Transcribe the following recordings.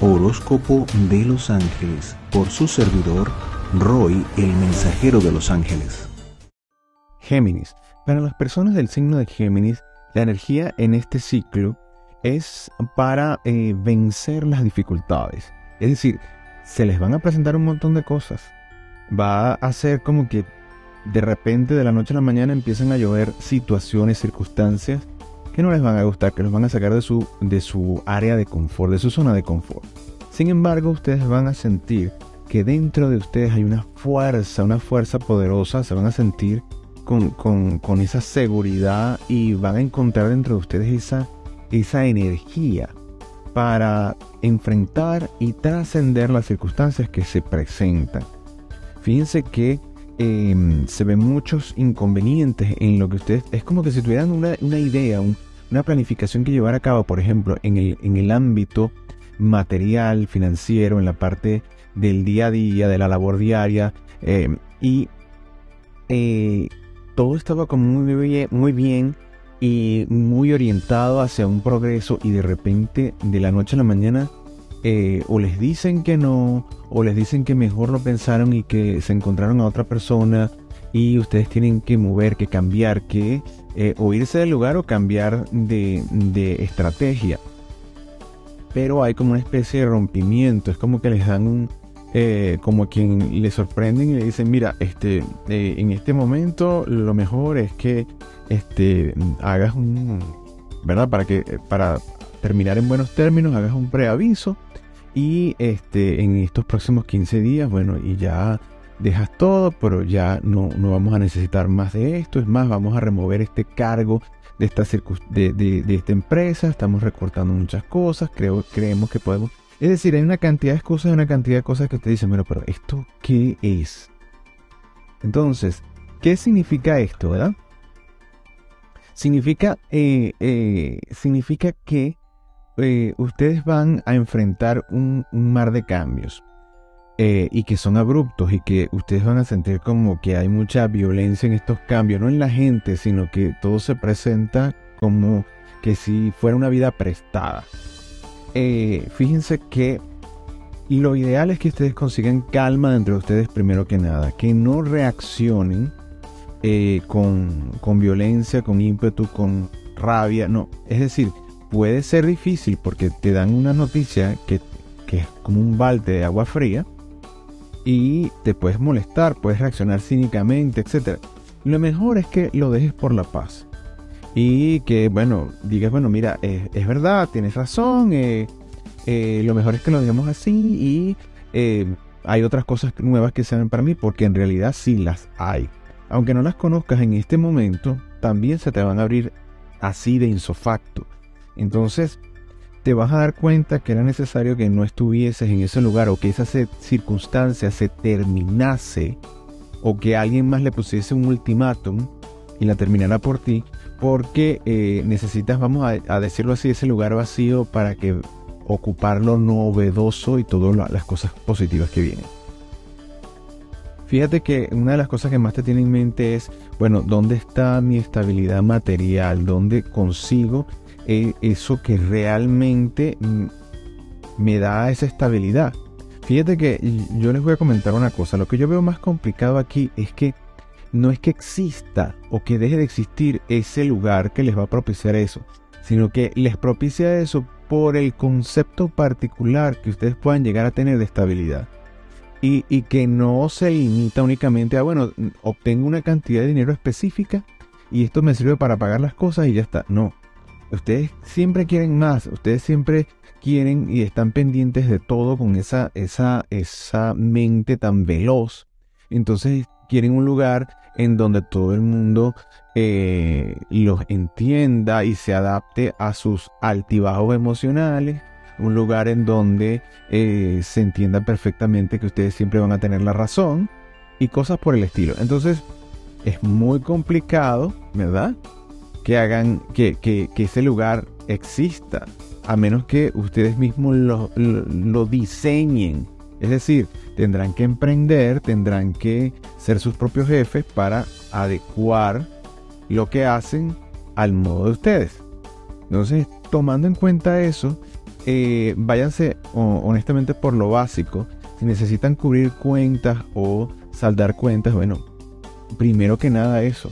Horóscopo de los Ángeles por su servidor Roy, el mensajero de los ángeles. Géminis. Para las personas del signo de Géminis, la energía en este ciclo es para eh, vencer las dificultades. Es decir, se les van a presentar un montón de cosas. Va a ser como que de repente de la noche a la mañana empiezan a llover situaciones, circunstancias que no les van a gustar, que los van a sacar de su, de su área de confort, de su zona de confort. Sin embargo, ustedes van a sentir que dentro de ustedes hay una fuerza, una fuerza poderosa, se van a sentir con, con, esa seguridad y van a encontrar dentro de ustedes esa, esa energía para enfrentar y trascender las circunstancias que se presentan. Fíjense que em, se ven muchos inconvenientes en lo que ustedes... Es como que si tuvieran una, idea, una planificación que llevar a cabo, por ejemplo, en el, en el ámbito material, financiero, en la parte del día a día, de la labor diaria, em, y eh, todo estaba como muy bien, muy bien y muy orientado hacia un progreso y de repente de la noche a la mañana eh, o les dicen que no o les dicen que mejor lo pensaron y que se encontraron a otra persona y ustedes tienen que mover, que cambiar, que eh, o del lugar o cambiar de, de estrategia. Pero hay como una especie de rompimiento, es como que les dan un, eh, como quien le sorprenden y le dicen, mira, este, eh, en este momento lo mejor es que este, hagas un, ¿verdad? Para que, para terminar en buenos términos, hagas un preaviso y este, en estos próximos 15 días, bueno, y ya dejas todo, pero ya no, no vamos a necesitar más de esto, es más, vamos a remover este cargo de esta, de, de, esta empresa, estamos recortando muchas cosas, creo, creemos que podemos. Es decir, hay una cantidad de cosas, una cantidad de cosas que te dicen, bueno, pero ¿esto qué es? Entonces, ¿qué significa esto, verdad? Significa, eh, eh, significa que eh, ustedes van a enfrentar un, mar de cambios y que son abruptos y que ustedes van a sentir como que hay mucha violencia en estos cambios, no en la gente, sino que todo se presenta como que si fuera una vida prestada. Eh, fíjense que lo ideal es que ustedes consigan calma dentro de ustedes primero que nada, que no reaccionen eh, con, violencia, con ímpetu, con rabia, no, es decir, puede ser difícil porque te dan una noticia que, que es como un balde de agua fría y te puedes molestar, puedes reaccionar cínicamente, etc. Lo mejor es que lo dejes por la paz y que, bueno, digas, bueno, mira, es verdad, tienes razón, eh, eh, lo mejor es que lo digamos así y eh, hay otras cosas nuevas que se ven para mí porque en realidad sí las hay. Aunque no las conozcas en este momento, también se te van a abrir así de insofacto. Entonces, te vas a dar cuenta que era necesario que no estuvieses en ese lugar o que esa circunstancia se terminase o que alguien más le pusiese un ultimátum y la terminara por ti porque eh, necesitas, vamos a, decirlo así, ese lugar vacío para que ocupar lo novedoso y todas las cosas positivas que vienen. Fíjate que una de las cosas que más te tiene en mente es, bueno, ¿dónde está mi estabilidad material? ¿Dónde consigo eh, eso que realmente me da esa estabilidad? Fíjate que yo les voy a comentar una cosa, lo que yo veo más complicado aquí es que no es que exista o que deje de existir ese lugar que les va a propiciar eso, sino que les propicia eso por el concepto particular que ustedes puedan llegar a tener de estabilidad. Y, que no se limita únicamente a, bueno, obtengo una cantidad de dinero específica y esto me sirve para pagar las cosas y ya está. No, ustedes siempre quieren más, ustedes siempre quieren y están pendientes de todo con esa, esa, esa mente tan veloz. Entonces quieren un lugar en donde todo el mundo eh, los entienda y se adapte a sus altibajos emocionales. Un lugar en donde eh, se entienda perfectamente que ustedes siempre van a tener la razón y cosas por el estilo. Entonces, es muy complicado, ¿verdad? Que hagan que, que, ese lugar exista, a menos que ustedes mismos lo, lo diseñen es decir, tendrán que emprender, tendrán que ser sus propios jefes para adecuar lo que hacen al modo de ustedes. Entonces, tomando en cuenta eso, eh, váyanse honestamente por lo básico. Si necesitan cubrir cuentas o saldar cuentas, bueno, primero que nada eso.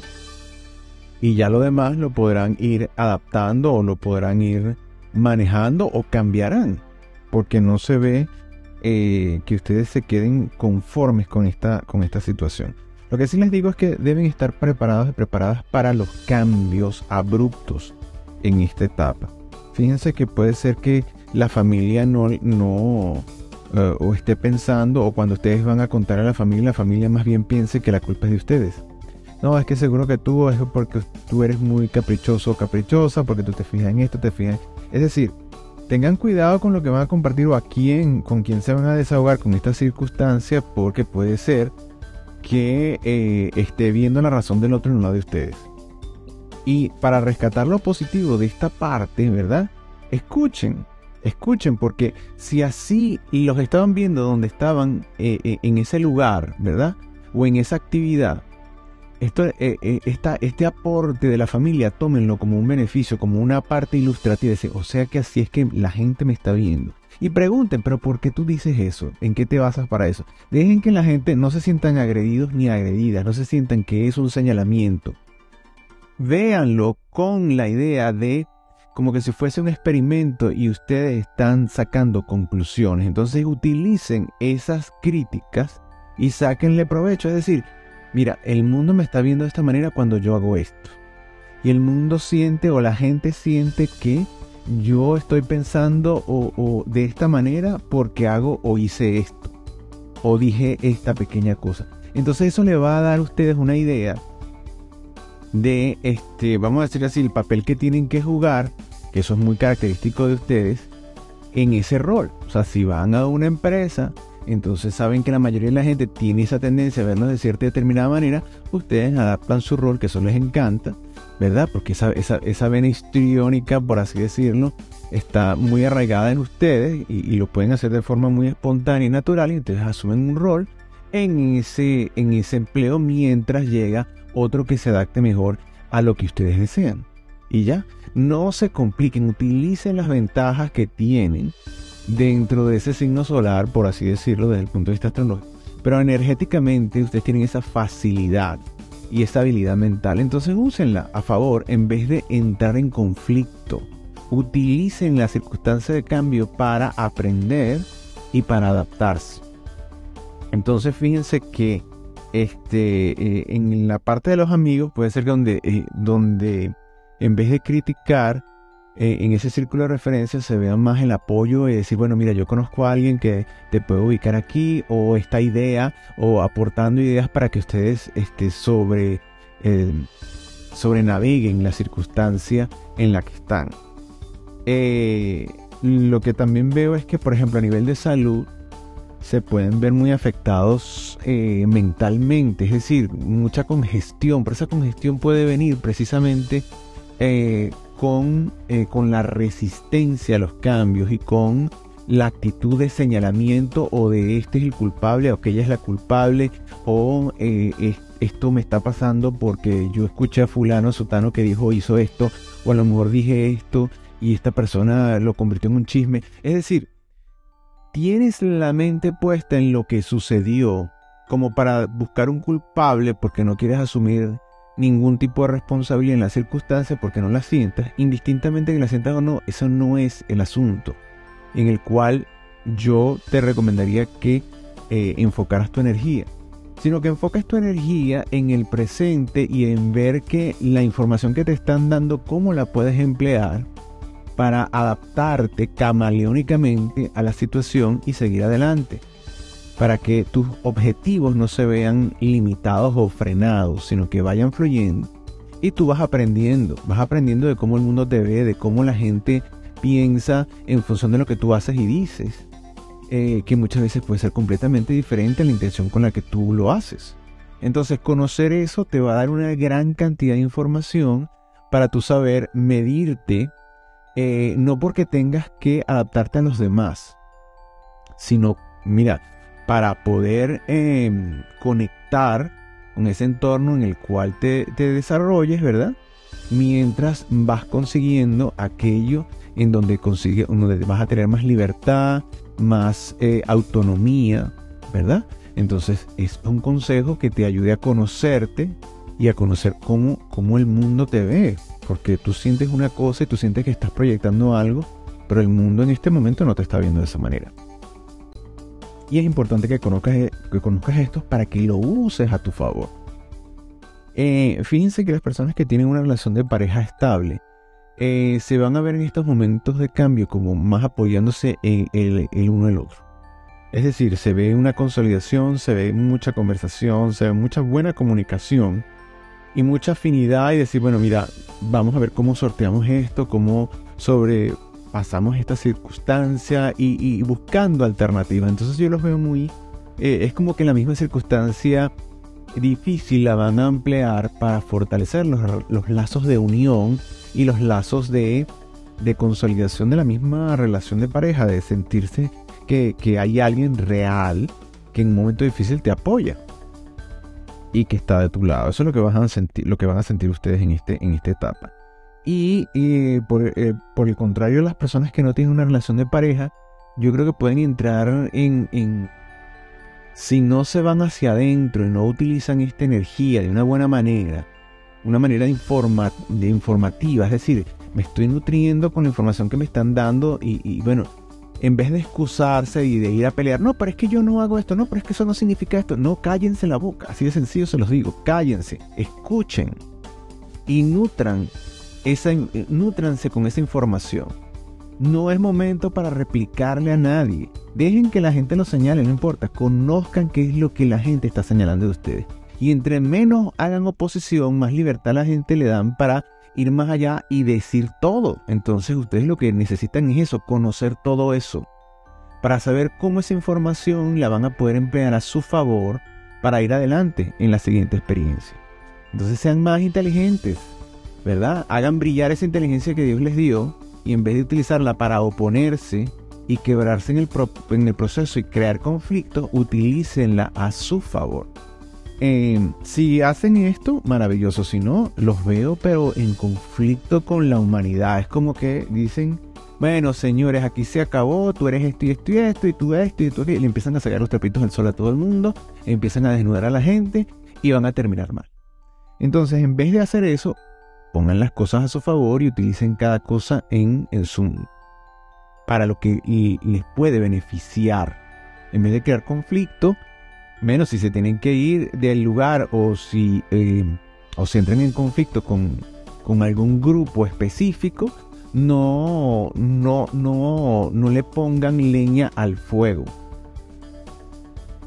Y ya lo demás lo podrán ir adaptando o lo podrán ir manejando o cambiarán. Porque no se ve eh, que ustedes se queden conformes con esta, con esta situación. Lo que sí les digo es que deben estar preparados y preparadas para los cambios abruptos en esta etapa. Fíjense que puede ser que la familia no, no eh, o esté pensando, o cuando ustedes van a contar a la familia, la familia más bien piense que la culpa es de ustedes. No, es que seguro que tú es porque tú eres muy caprichoso o caprichosa, porque tú te fijas en esto, te fijas. Es decir, tengan cuidado con lo que van a compartir o a quién, con quién se van a desahogar con esta circunstancia, porque puede ser que eh, esté viendo la razón del otro en uno de ustedes. Y para rescatar lo positivo de esta parte, ¿verdad? Escuchen, escuchen, porque si así los estaban viendo donde estaban eh, eh, en ese lugar, ¿verdad? O en esa actividad, esto, este aporte de la familia, tómenlo como un beneficio, como una parte ilustrativa. O sea que así es que la gente me está viendo. Y pregunten, pero ¿por qué tú dices eso? ¿En qué te basas para eso? Dejen que la gente no se sientan agredidos ni agredidas, no se sientan que es un señalamiento. Véanlo con la idea de como que si fuese un experimento y ustedes están sacando conclusiones. Entonces utilicen esas críticas y sáquenle provecho. Es decir, mira, el mundo me está viendo de esta manera cuando yo hago esto. Y el mundo siente o la gente siente que yo estoy pensando o, de esta manera porque hago o hice esto o dije esta pequeña cosa. Entonces eso le va a dar a ustedes una idea de este, vamos a decir así, el papel que tienen que jugar, que eso es muy característico de ustedes, en ese rol. O sea, si van a una empresa, entonces saben que la mayoría de la gente tiene esa tendencia a vernos de cierta determinada manera, ustedes adaptan su rol, que eso les encanta, ¿verdad? Porque esa, esa, esa vena histriónica, por así decirlo, está muy arraigada en ustedes y, lo pueden hacer de forma muy espontánea y natural y entonces asumen un rol en ese, en ese empleo mientras llega otro que se adapte mejor a lo que ustedes desean. Y ya, no se compliquen, utilicen las ventajas que tienen dentro de ese signo solar, por así decirlo, desde el punto de vista astronómico. Pero energéticamente ustedes tienen esa facilidad y esa habilidad mental. Entonces úsenla a favor en vez de entrar en conflicto. Utilicen la circunstancia de cambio para aprender y para adaptarse. Entonces fíjense que este, eh, en la parte de los amigos puede ser donde, eh, donde en vez de criticar, eh, en ese círculo de referencia se vea más el apoyo y decir, bueno, mira, yo conozco a alguien que te puede ubicar aquí, o esta idea, o aportando ideas para que ustedes este, sobre, eh, sobre naveguen la circunstancia en la que están. Eh, lo que también veo es que, por ejemplo, a nivel de salud, se pueden ver muy afectados mentalmente, es decir, mucha congestión, pero esa congestión puede venir precisamente con, eh, con la resistencia a los cambios y con la actitud de señalamiento o de este es el culpable o aquella es la culpable o eh, esto me está pasando porque yo escuché a fulano sotano que dijo hizo esto o a lo mejor dije esto y esta persona lo convirtió en un chisme. Es decir, tienes la mente puesta en lo que sucedió como para buscar un culpable porque no quieres asumir ningún tipo de responsabilidad en las circunstancias porque no la sientas, indistintamente que la sientas o no, eso no es el asunto en el cual yo te recomendaría que eh, enfocaras tu energía, sino que enfocas tu energía en el presente y en ver que la información que te están dando, cómo la puedes emplear para adaptarte camaleónicamente a la situación y seguir adelante para que tus objetivos no se vean limitados o frenados, sino que vayan fluyendo. Y tú vas aprendiendo, vas aprendiendo de cómo el mundo te ve, de cómo la gente piensa en función de lo que tú haces y dices, eh, que muchas veces puede ser completamente diferente a la intención con la que tú lo haces. Entonces conocer eso te va a dar una gran cantidad de información para tú saber medirte, eh, no porque tengas que adaptarte a los demás, sino, mira, para poder em, conectar con ese entorno en el cual te, desarrolles, ¿verdad? Mientras vas consiguiendo aquello en donde, consigue, donde vas a tener más libertad, más eh, autonomía, ¿verdad? Entonces es un consejo que te ayude a conocerte y a conocer cómo, cómo el mundo te ve. Porque tú sientes una cosa y tú sientes que estás proyectando algo, pero el mundo en este momento no te está viendo de esa manera. Y es importante que conozcas, que conozcas esto para que lo uses a tu favor. Eh, fíjense que las personas que tienen una relación de pareja estable eh, se van a ver en estos momentos de cambio como más apoyándose el, el uno el otro. Es decir, se ve una consolidación, se ve mucha conversación, se ve mucha buena comunicación y mucha afinidad y decir, bueno, mira, vamos a ver cómo sorteamos esto, cómo sobrepasamos esta circunstancia y, buscando alternativas. Entonces yo los veo muy, eh, es como que la misma circunstancia difícil la van a emplear para fortalecer los, lazos de unión y los lazos de, de consolidación de la misma relación de pareja, de sentirse que, hay alguien real que en un momento difícil te apoya y que está de tu lado. Eso es lo que van a sentir, lo que van a sentir ustedes en, este, en esta etapa. Y, por, eh, por, el contrario, las personas que no tienen una relación de pareja, yo creo que pueden entrar en, si no se van hacia adentro y no utilizan esta energía de una buena manera, una manera informa, de informativa, es decir, me estoy nutriendo con la información que me están dando y, y bueno, en vez de excusarse y de ir a pelear, no, pero es que yo no hago esto, no, pero es que eso no significa esto, no, cállense la boca, así de sencillo se los digo, cállense, escuchen y nutran esa, nutranse con esa información. No es momento para replicarle a nadie. Dejen que la gente lo señale, no importa. Conozcan qué es lo que la gente está señalando de ustedes. Y entre menos hagan oposición, más libertad la gente le dan para ir más allá y decir todo. Entonces ustedes lo que necesitan es eso, conocer todo eso, para saber cómo esa información la van a poder emplear a su favor para ir adelante en la siguiente experiencia. Entonces sean más inteligentes, ¿verdad? Hagan brillar esa inteligencia que Dios les dio y en vez de utilizarla para oponerse y quebrarse en el, proceso y crear conflicto, utilícenla a su favor. Em, si hacen esto, maravilloso. Si no, los veo, pero en conflicto con la humanidad. Es como que dicen, bueno, señores, aquí se acabó, tú eres esto y esto y esto, y tú esto y tú y le empiezan a sacar los trapitos del sol a todo el mundo, empiezan a desnudar a la gente y van a terminar mal. Entonces, en vez de hacer eso, pongan las cosas a su favor y utilicen cada cosa en, Zoom para lo que les puede beneficiar. En vez de crear conflicto, menos si se tienen que ir del lugar o si, eh, o se entran en conflicto con, con algún grupo específico, no, no, no, no le pongan leña al fuego.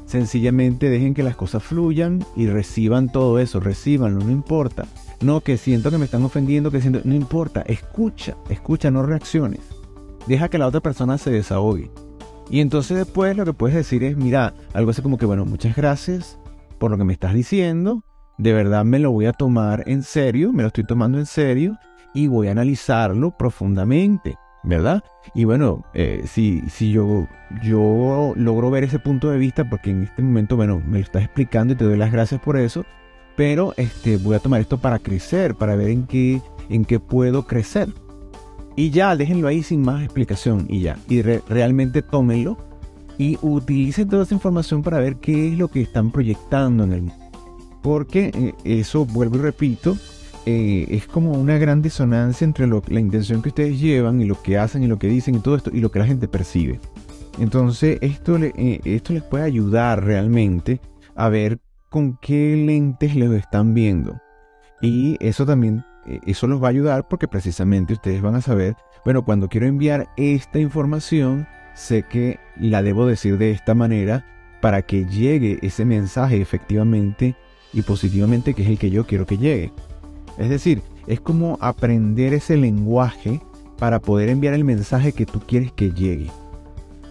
Sencillamente dejen que las cosas fluyan y reciban todo eso, recibanlo, no importa. No, que siento que me están ofendiendo, que siento, no importa, escucha, escucha, no reacciones. Deja que la otra persona se desahogue. Y entonces después lo que puedes decir es, mira, algo así como que, bueno, muchas gracias por lo que me estás diciendo. De verdad me lo voy a tomar en serio, me lo estoy tomando en serio y voy a analizarlo profundamente, ¿verdad? Y bueno, eh, si, si yo, yo logro ver ese punto de vista, porque en este momento, bueno, me lo estás explicando y te doy las gracias por eso, pero este, voy a tomar esto para crecer, para ver en qué, en qué puedo crecer. Y ya, déjenlo ahí sin más explicación y ya. Y realmente tómenlo y utilicen toda esa información para ver qué es lo que están proyectando en el mundo. Porque eh, eso, vuelvo y repito, eh, es como una gran disonancia entre lo, la intención que ustedes llevan y lo que hacen y lo que dicen y todo esto y lo que la gente percibe. Entonces esto, eh, esto les puede ayudar realmente a ver con qué lentes les están viendo. Y eso también eh, eso los va a ayudar porque precisamente ustedes van a saber, bueno, cuando quiero enviar esta información, sé que la debo decir de esta manera para que llegue ese mensaje efectivamente y positivamente que es el que yo quiero que llegue. Es decir, es como aprender ese lenguaje para poder enviar el mensaje que tú quieres que llegue.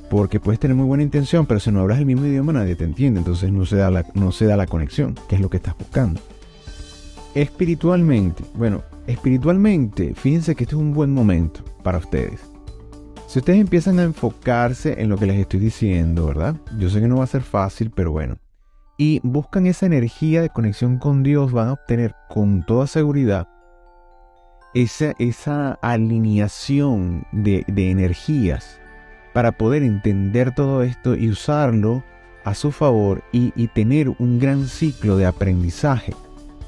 Porque puedes tener muy buena intención, pero si no hablas el mismo idioma nadie te entiende, entonces no se da la, no se da la conexión, que es lo que estás buscando. Espiritualmente, bueno, espiritualmente, fíjense que este es un buen momento para ustedes. Si ustedes empiezan a enfocarse en lo que les estoy diciendo, ¿verdad? Yo sé que no va a ser fácil, pero bueno. Y buscan esa energía de conexión con Dios, van a obtener con toda seguridad esa, esa alineación de, energías para poder entender todo esto y usarlo a su favor y, tener un gran ciclo de aprendizaje.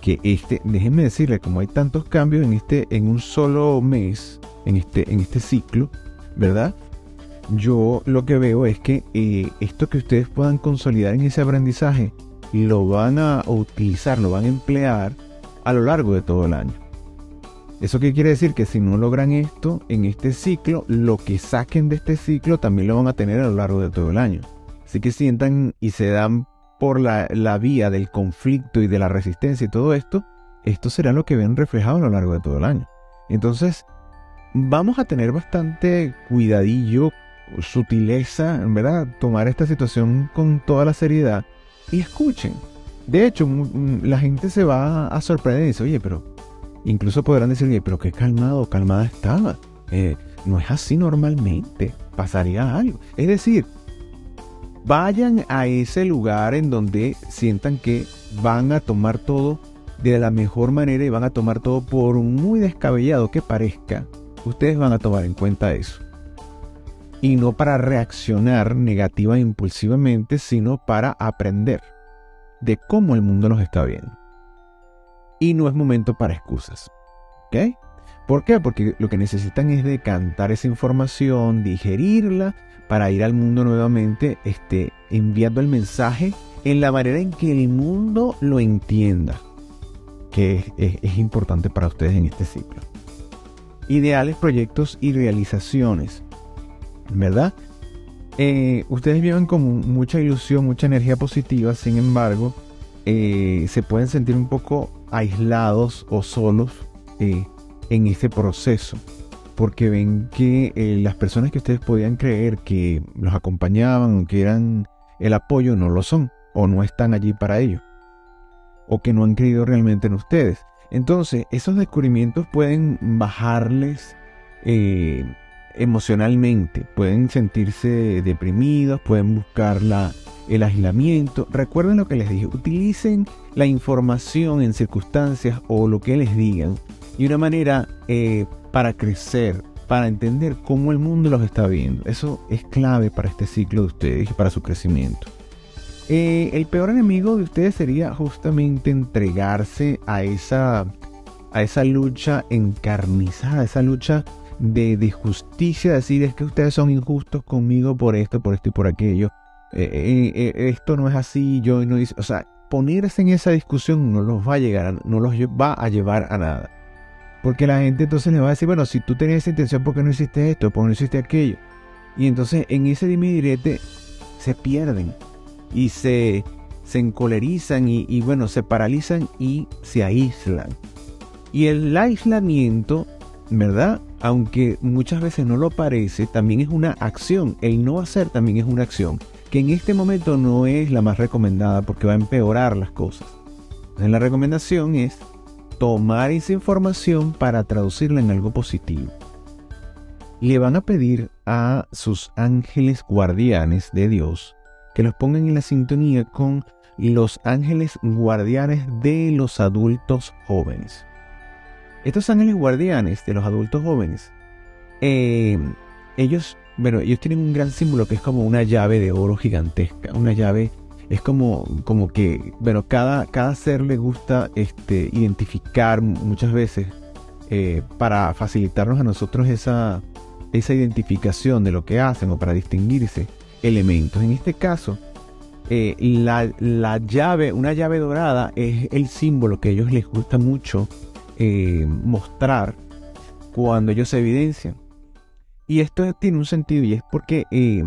Que este, déjenme decirle, como hay tantos cambios en este, en un solo mes, en este, en este ciclo, ¿verdad? Yo lo que veo es que eh, esto que ustedes puedan consolidar en ese aprendizaje, lo van a utilizar, lo van a emplear a lo largo de todo el año. ¿Eso qué quiere decir? Que si no logran esto en este ciclo, lo que saquen de este ciclo también lo van a tener a lo largo de todo el año. Así que sientan y se dan por la, la vía del conflicto y de la resistencia y todo esto, esto será lo que ven reflejado a lo largo de todo el año. Entonces, vamos a tener bastante cuidadillo, sutileza, ¿verdad? Tomar esta situación con toda la seriedad y escuchen. De hecho, la gente se va a sorprender y dice, oye, pero incluso podrán decir, pero qué calmado, calmada estaba. Eh, no es así normalmente, pasaría algo. Es decir, vayan a ese lugar en donde sientan que van a tomar todo de la mejor manera y van a tomar todo por muy descabellado que parezca ustedes van a tomar en cuenta eso. Y no para reaccionar negativa e impulsivamente, sino para aprender de cómo el mundo nos está viendo. Y no es momento para excusas. ¿Ok? ¿Por qué? Porque lo que necesitan es decantar esa información, digerirla, para ir al mundo nuevamente este, enviando el mensaje en la manera en que el mundo lo entienda, que es importante para ustedes en este ciclo ideales, proyectos y realizaciones. ¿Verdad? Eh, ustedes viven con mucha ilusión, mucha energía positiva, sin embargo, eh, se pueden sentir un poco aislados o solos eh, en este proceso, porque ven que las personas que ustedes podían creer que los acompañaban que eran el apoyo no lo son o no están allí para ello, o que no han creído realmente en ustedes. Entonces, esos descubrimientos pueden bajarles eh, emocionalmente, pueden sentirse deprimidos, pueden buscar el aislamiento. Recuerden lo que les dije, utilicen la información en circunstancias o lo que les digan de una manera eh, para crecer, para entender cómo el mundo los está viendo. Eso es clave para este ciclo de ustedes y para su crecimiento. Eh, el peor enemigo de ustedes sería justamente entregarse a esa, a esa lucha encarnizada, esa lucha de, justicia, decir es que ustedes son injustos conmigo por esto, por esto y por aquello. Eh, eh, esto no es así, yo no hice, o sea, ponerse en esa discusión no los va a llegar, no los va a llevar a nada. Porque la gente entonces le va a decir, bueno, si tú tenías esa intención, ¿por qué no hiciste esto? ¿Por qué no hiciste aquello? Y entonces en ese dime se pierden y se, se encolerizan y, bueno, se paralizan y se aíslan. Y el aislamiento, ¿verdad? Aunque muchas veces no lo parece, también es una acción. El no hacer también es una acción, que en este momento no es la más recomendada porque va a empeorar las cosas. Entonces la recomendación es tomar esa información para traducirla en algo positivo. Le van a pedir a sus ángeles guardianes de Dios que los pongan en la sintonía con los ángeles guardianes de los adultos jóvenes. Estos ángeles guardianes de los adultos jóvenes, eh, ellos, bueno, ellos tienen un gran símbolo que es como una llave de oro gigantesca, una llave es como, como que, bueno, cada, cada ser le gusta este, identificar muchas veces eh, para facilitarnos a nosotros esa, esa identificación de lo que hacen o para distinguirse elementos. En este caso, eh, la, llave, una llave dorada es el símbolo que a ellos les gusta mucho eh, mostrar cuando ellos se evidencian. Y esto tiene un sentido y es porque eh,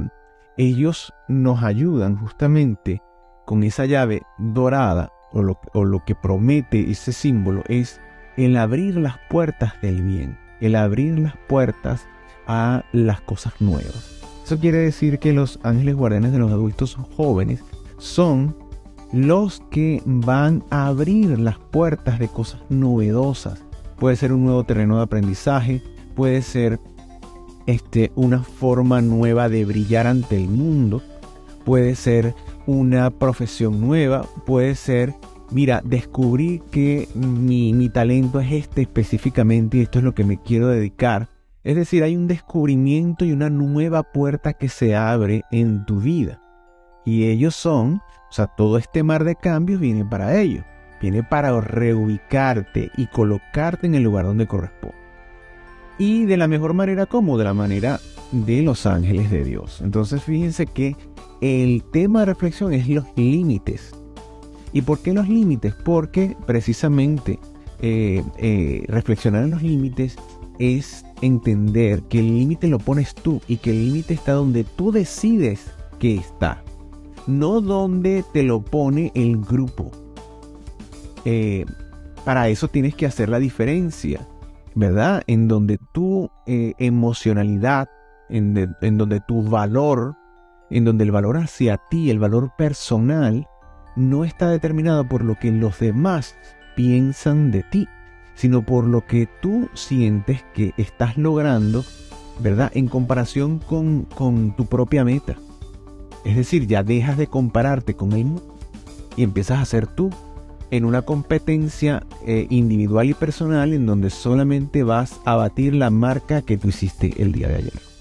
ellos nos ayudan justamente con esa llave dorada o lo, o lo que promete ese símbolo es el abrir las puertas del bien, el abrir las puertas a las cosas nuevas. Eso quiere decir que los ángeles guardianes de los adultos jóvenes son los que van a abrir las puertas de cosas novedosas. Puede ser un nuevo terreno de aprendizaje, puede ser este, una forma nueva de brillar ante el mundo, puede ser una profesión nueva, puede ser mira, descubrí que mi, mi talento es este específicamente y esto es lo que me quiero dedicar. Es decir, hay un descubrimiento y una nueva puerta que se abre en tu vida. Y ellos son, o sea, todo este mar de cambios viene para ellos. Viene para reubicarte y colocarte en el lugar donde corresponde. Y de la mejor manera, como de la manera de los ángeles de Dios. Entonces, fíjense que el tema de reflexión es los límites. ¿Y por qué los límites? Porque precisamente eh, eh, reflexionar en los límites es entender que el límite lo pones tú y que el límite está donde tú decides que está, no donde te lo pone el grupo. Eh, para eso tienes que hacer la diferencia, ¿verdad? En donde tu emocionalidad, en, donde tu valor en donde el valor hacia ti, el valor personal, no está determinado por lo que los demás piensan de ti, sino por lo que tú sientes que estás logrando, ¿verdad? En comparación con, tu propia meta. Es decir, ya dejas de compararte con él y empiezas a ser tú en una competencia eh, individual y personal en donde solamente vas a batir la marca que tú hiciste el día de ayer.